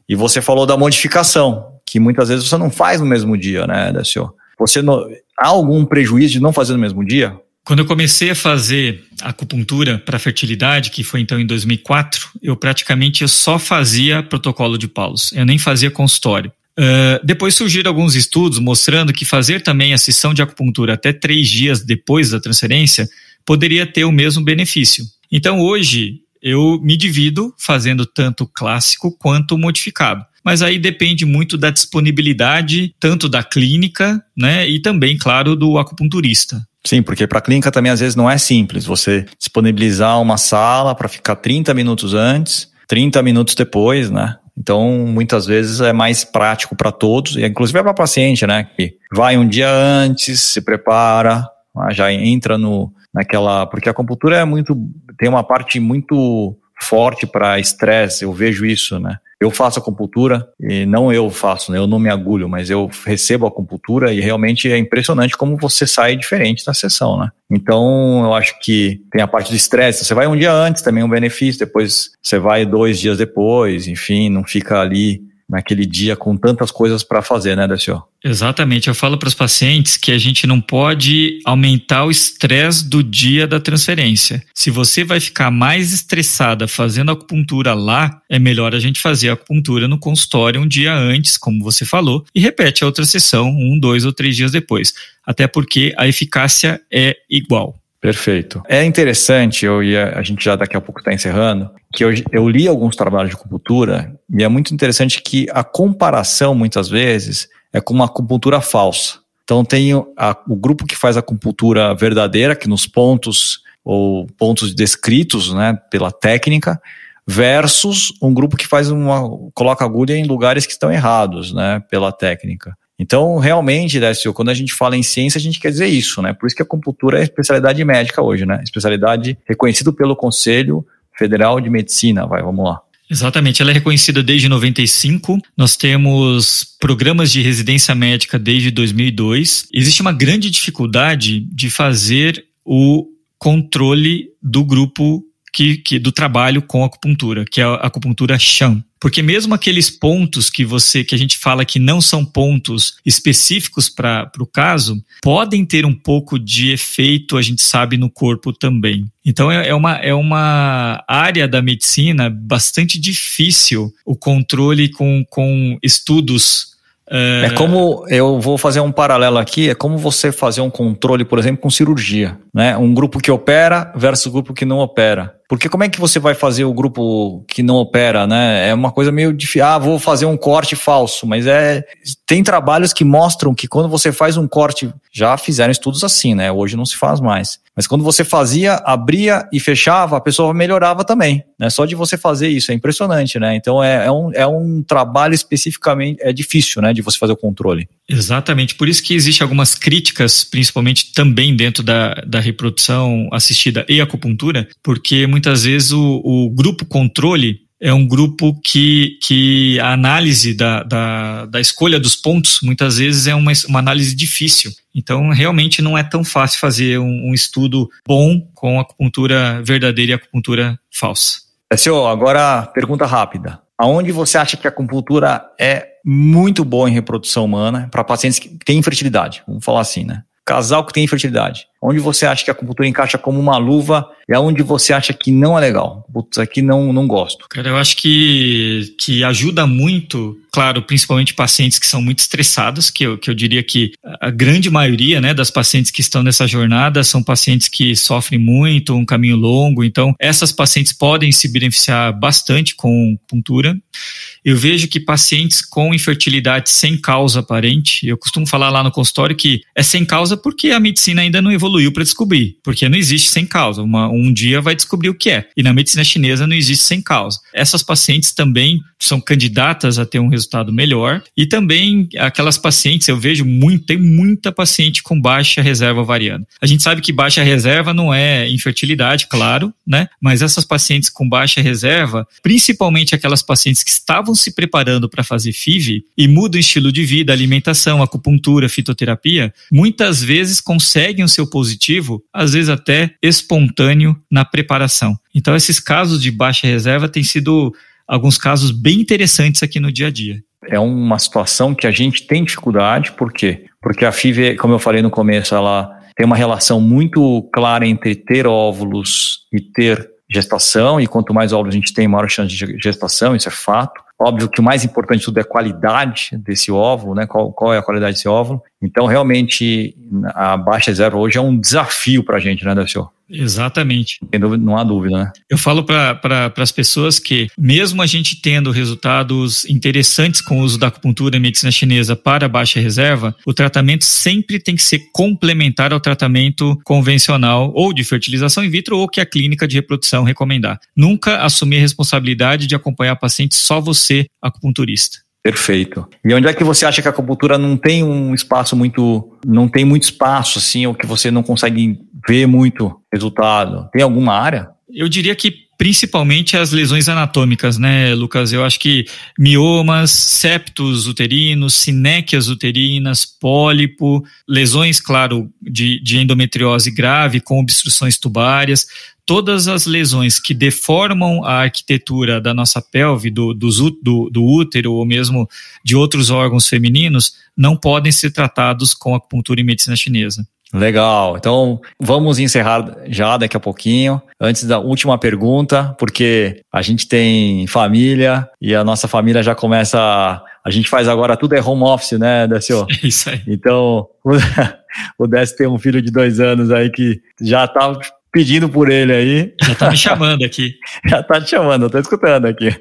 e você falou da modificação, que muitas vezes você não faz no mesmo dia, né, DSO? Você não, há algum prejuízo de não fazer no mesmo dia? Quando eu comecei a fazer acupuntura para fertilidade, que foi então em 2004, eu praticamente só fazia protocolo de Paulos, eu nem fazia consultório. Uh, depois surgiram alguns estudos mostrando que fazer também a sessão de acupuntura até três dias depois da transferência poderia ter o mesmo benefício. Então hoje eu me divido fazendo tanto clássico quanto modificado mas aí depende muito da disponibilidade, tanto da clínica, né, e também, claro, do acupunturista. Sim, porque para a clínica também às vezes não é simples você disponibilizar uma sala para ficar 30 minutos antes, 30 minutos depois, né? Então, muitas vezes é mais prático para todos, e inclusive é para paciente, né? Que vai um dia antes, se prepara, ah, já entra no, naquela. Porque a acupuntura é muito. tem uma parte muito forte para estresse, eu vejo isso, né? Eu faço acupuntura e não eu faço, né? eu não me agulho, mas eu recebo acupuntura e realmente é impressionante como você sai diferente da sessão, né? Então, eu acho que tem a parte do estresse. Você vai um dia antes, também é um benefício, depois você vai dois dias depois, enfim, não fica ali naquele dia com tantas coisas para fazer, né, Dacio? Exatamente. Eu falo para os pacientes que a gente não pode aumentar o estresse do dia da transferência. Se você vai ficar mais estressada fazendo acupuntura lá, é melhor a gente fazer a acupuntura no consultório um dia antes, como você falou, e repete a outra sessão um, dois ou três dias depois. Até porque a eficácia é igual. Perfeito. É interessante, eu ia, a gente já daqui a pouco está encerrando, que eu, eu li alguns trabalhos de acupuntura e é muito interessante que a comparação, muitas vezes, é com uma acupuntura falsa. Então tem a, o grupo que faz a acupuntura verdadeira, que nos pontos ou pontos descritos né, pela técnica, versus um grupo que faz uma coloca agulha em lugares que estão errados, né, pela técnica. Então, realmente, Décio, quando a gente fala em ciência, a gente quer dizer isso, né? Por isso que a acupuntura é especialidade médica hoje, né? Especialidade reconhecida pelo Conselho Federal de Medicina. Vai, vamos lá. Exatamente, ela é reconhecida desde 95. Nós temos programas de residência médica desde 2002. Existe uma grande dificuldade de fazer o controle do grupo que, que, do trabalho com acupuntura, que é a acupuntura chão. Porque mesmo aqueles pontos que você que a gente fala que não são pontos específicos para o caso, podem ter um pouco de efeito, a gente sabe, no corpo também. Então é, é, uma, é uma área da medicina bastante difícil o controle com, com estudos é... é... como eu vou fazer um paralelo aqui, é como você fazer um controle, por exemplo, com cirurgia, né? Um grupo que opera versus grupo que não opera. Porque como é que você vai fazer o grupo que não opera, né? É uma coisa meio difícil. Ah, vou fazer um corte falso, mas é tem trabalhos que mostram que quando você faz um corte, já fizeram estudos assim, né? Hoje não se faz mais. Mas quando você fazia, abria e fechava, a pessoa melhorava também, né? Só de você fazer isso é impressionante, né? Então é, é um, é um trabalho especificamente é difícil, né? De você fazer o controle. Exatamente. Por isso que existe algumas críticas, principalmente também dentro da, da reprodução assistida e acupuntura, porque muitas vezes o, o grupo controle é um grupo que, que a análise da, da, da escolha dos pontos muitas vezes é uma, uma análise difícil. Então, realmente não é tão fácil fazer um, um estudo bom com acupuntura verdadeira e acupuntura falsa. Senhor, agora pergunta rápida. Aonde você acha que a acupuntura é muito boa em reprodução humana para pacientes que têm infertilidade? Vamos falar assim, né? Casal que tem infertilidade. Onde você acha que a acupuntura encaixa como uma luva e aonde você acha que não é legal? Putz, aqui não, não gosto. Cara, eu acho que, que ajuda muito, claro, principalmente pacientes que são muito estressados, que eu, que eu diria que a grande maioria né, das pacientes que estão nessa jornada são pacientes que sofrem muito, um caminho longo, então essas pacientes podem se beneficiar bastante com acupuntura. Eu vejo que pacientes com infertilidade sem causa aparente, eu costumo falar lá no consultório que é sem causa porque a medicina ainda não evoluiu evoluiu para descobrir, porque não existe sem causa. Uma, um dia vai descobrir o que é. E na medicina chinesa não existe sem causa. Essas pacientes também são candidatas a ter um resultado melhor. E também aquelas pacientes, eu vejo muito, tem muita paciente com baixa reserva ovariana. A gente sabe que baixa reserva não é infertilidade, claro, né? Mas essas pacientes com baixa reserva, principalmente aquelas pacientes que estavam se preparando para fazer FIV e mudam o estilo de vida, alimentação, acupuntura, fitoterapia, muitas vezes conseguem o seu positivo, às vezes até espontâneo na preparação. Então, esses casos de baixa reserva têm sido alguns casos bem interessantes aqui no dia a dia. É uma situação que a gente tem dificuldade, por quê? Porque a FIV, como eu falei no começo, ela tem uma relação muito clara entre ter óvulos e ter gestação, e quanto mais óvulos a gente tem, maior chance de gestação, isso é fato. Óbvio que o mais importante de tudo é a qualidade desse óvulo, né? Qual, qual é a qualidade desse óvulo. Então, realmente, a baixa zero hoje é um desafio para a gente, né, Dacio? Exatamente. Não há dúvida, né? Eu falo para pra, as pessoas que, mesmo a gente tendo resultados interessantes com o uso da acupuntura e medicina chinesa para baixa reserva, o tratamento sempre tem que ser complementar ao tratamento convencional ou de fertilização in vitro ou que a clínica de reprodução recomendar. Nunca assumir a responsabilidade de acompanhar paciente só você, acupunturista. Perfeito. E onde é que você acha que a acupuntura não tem um espaço muito, não tem muito espaço assim, ou que você não consegue ver muito resultado? Tem alguma área? Eu diria que principalmente as lesões anatômicas, né, Lucas? Eu acho que miomas, septos uterinos, sinéquias uterinas, pólipo, lesões, claro, de, de endometriose grave com obstruções tubárias, todas as lesões que deformam a arquitetura da nossa pelve, do, do, do, útero ou mesmo de outros órgãos femininos, não podem ser tratados com acupuntura e medicina chinesa. Legal. Então, vamos encerrar já daqui a pouquinho. Antes da última pergunta, porque a gente tem família e a nossa família já começa. A, a gente faz agora tudo é home office, né, Décio? <laughs> É isso aí. Então, <laughs> o Décio tem um filho de dois anos aí que já está pedindo por ele aí. Já tá me <laughs> chamando aqui. Já tá te chamando, eu tô escutando aqui.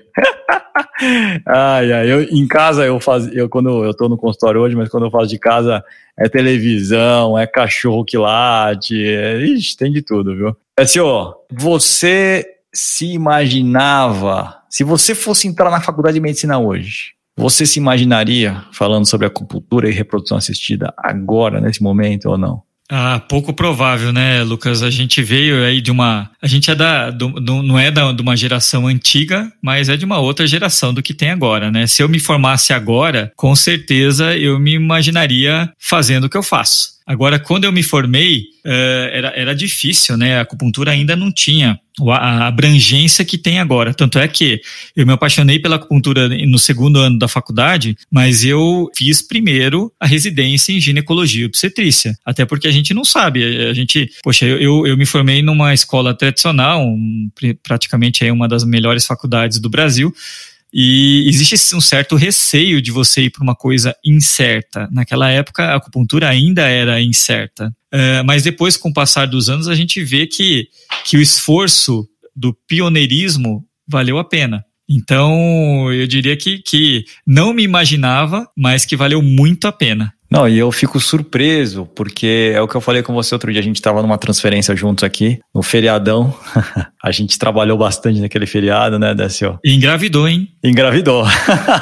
Ai, ai, eu, em casa eu faço, eu quando eu tô no consultório hoje, mas quando eu faço de casa é televisão, é cachorro que late, é, ixi, tem de tudo, viu? É ó, você se imaginava, se você fosse entrar na faculdade de medicina hoje, você se imaginaria falando sobre acupuntura e reprodução assistida agora, nesse momento ou não? Ah, pouco provável, né, Lucas? A gente veio aí de uma. A gente é da. Do, do, não é da, de uma geração antiga, mas é de uma outra geração do que tem agora, né? Se eu me formasse agora, com certeza eu me imaginaria fazendo o que eu faço. Agora, quando eu me formei, uh, era, era difícil, né? A acupuntura ainda não tinha a abrangência que tem agora. Tanto é que eu me apaixonei pela acupuntura no segundo ano da faculdade, mas eu fiz primeiro a residência em ginecologia e obstetrícia. Até porque a gente não sabe. A gente, poxa, eu, eu me formei numa escola tradicional, um, praticamente é uma das melhores faculdades do Brasil. E existe um certo receio de você ir para uma coisa incerta. Naquela época, a acupuntura ainda era incerta. Uh, mas depois, com o passar dos anos, a gente vê que, que o esforço do pioneirismo valeu a pena. Então, eu diria que, que não me imaginava, mas que valeu muito a pena. Não, e eu fico surpreso, porque é o que eu falei com você outro dia, a gente estava numa transferência juntos aqui, no feriadão. <laughs> a gente trabalhou bastante naquele feriado, né, Décio? engravidou, hein? Engravidou.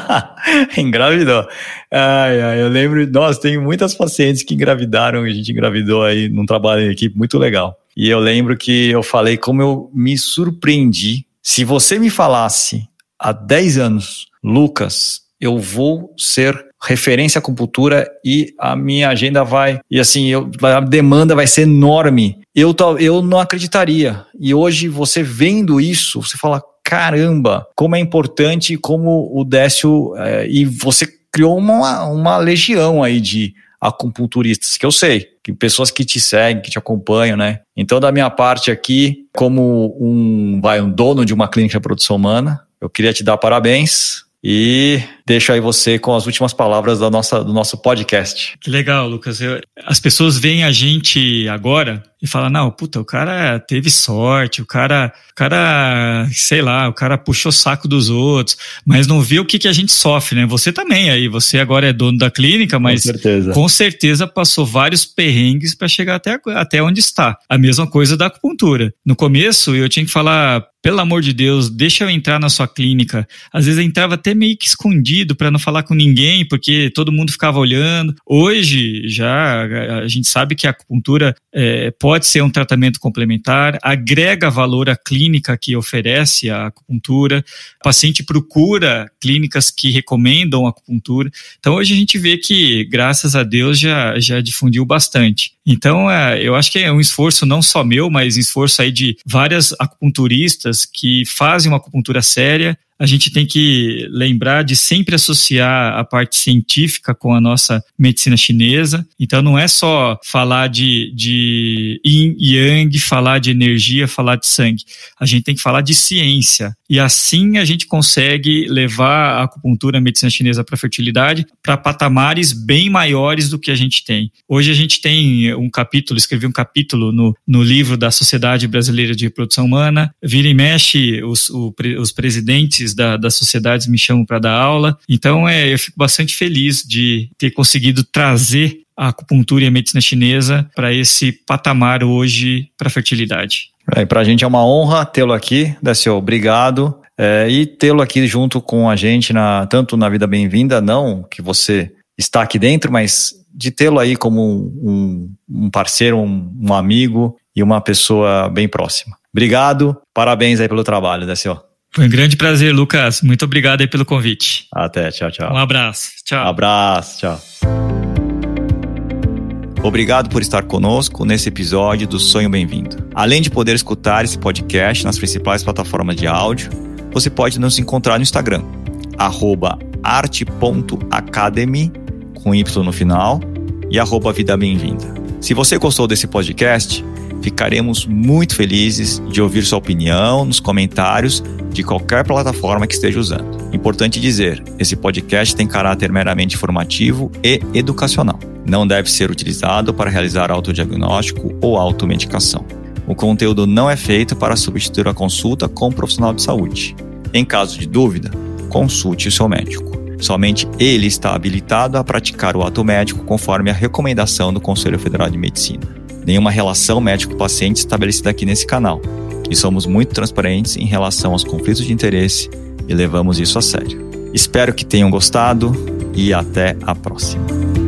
<laughs> engravidou. Ai, ai, eu lembro, nossa, tem muitas pacientes que engravidaram, a gente engravidou aí num trabalho em equipe muito legal. E eu lembro que eu falei como eu me surpreendi. Se você me falasse há 10 anos, Lucas, eu vou ser referência à acupuntura e a minha agenda vai e assim eu, a demanda vai ser enorme. Eu eu não acreditaria. E hoje você vendo isso, você fala caramba, como é importante, como o Décio é, e você criou uma, uma legião aí de acupunturistas, que eu sei, que pessoas que te seguem, que te acompanham, né? Então, da minha parte aqui, como um, vai, um dono de uma clínica de produção humana, eu queria te dar parabéns e deixo aí você com as últimas palavras da nossa, do nosso podcast. Que legal, Lucas. Eu, as pessoas veem a gente agora e falam, não, puta, o cara teve sorte, o cara, o cara, sei lá, o cara puxou o saco dos outros, mas não vê o que, que a gente sofre, né? Você também aí, você agora é dono da clínica, mas com certeza, com certeza passou vários perrengues para chegar até, até onde está. A mesma coisa da acupuntura. No começo, eu tinha que falar, pelo amor de Deus, deixa eu entrar na sua clínica. Às vezes eu entrava até meio que escondido para não falar com ninguém, porque todo mundo ficava olhando. Hoje, já a gente sabe que a acupuntura é, pode ser um tratamento complementar, agrega valor à clínica que oferece a acupuntura. O paciente procura clínicas que recomendam acupuntura. Então, hoje a gente vê que, graças a Deus, já, já difundiu bastante. Então, é, eu acho que é um esforço não só meu, mas um esforço aí de várias acupunturistas que fazem uma acupuntura séria, a gente tem que lembrar de sempre associar a parte científica com a nossa medicina chinesa. Então, não é só falar de, de yin yang, falar de energia, falar de sangue. A gente tem que falar de ciência. E assim a gente consegue levar a acupuntura, a medicina chinesa para fertilidade, para patamares bem maiores do que a gente tem. Hoje a gente tem um capítulo, escrevi um capítulo no, no livro da Sociedade Brasileira de Reprodução Humana. Vira e mexe, os, o, os presidentes da, das sociedades me chamam para dar aula. Então, é, eu fico bastante feliz de ter conseguido trazer a acupuntura e a medicina chinesa para esse patamar hoje para a fertilidade. É, para a gente é uma honra tê-lo aqui, Décio, obrigado. É, e tê-lo aqui junto com a gente, na, tanto na Vida Bem-vinda, não que você está aqui dentro, mas de tê-lo aí como um, um parceiro, um, um, amigo e uma pessoa bem próxima. Obrigado, parabéns aí pelo trabalho, Décio. Foi um grande prazer, Lucas. Muito obrigado aí pelo convite. Até, tchau, tchau. Um abraço. Tchau. Abraço, tchau. Obrigado por estar conosco nesse episódio do Sonho Bem-vindo. Além de poder escutar esse podcast nas principais plataformas de áudio, você pode nos encontrar no Instagram, arte.academy, com Y no final, e arroba Vida Bem-vinda. Se você gostou desse podcast, Ficaremos muito felizes de ouvir sua opinião nos comentários de qualquer plataforma que esteja usando. Importante dizer, esse podcast tem caráter meramente informativo e educacional. Não deve ser utilizado para realizar autodiagnóstico ou automedicação. O conteúdo não é feito para substituir a consulta com um profissional de saúde. Em caso de dúvida, consulte o seu médico. Somente ele está habilitado a praticar o ato médico conforme a recomendação do Conselho Federal de Medicina nenhuma relação médico-paciente estabelecida aqui nesse canal. E somos muito transparentes em relação aos conflitos de interesse e levamos isso a sério. Espero que tenham gostado e até a próxima.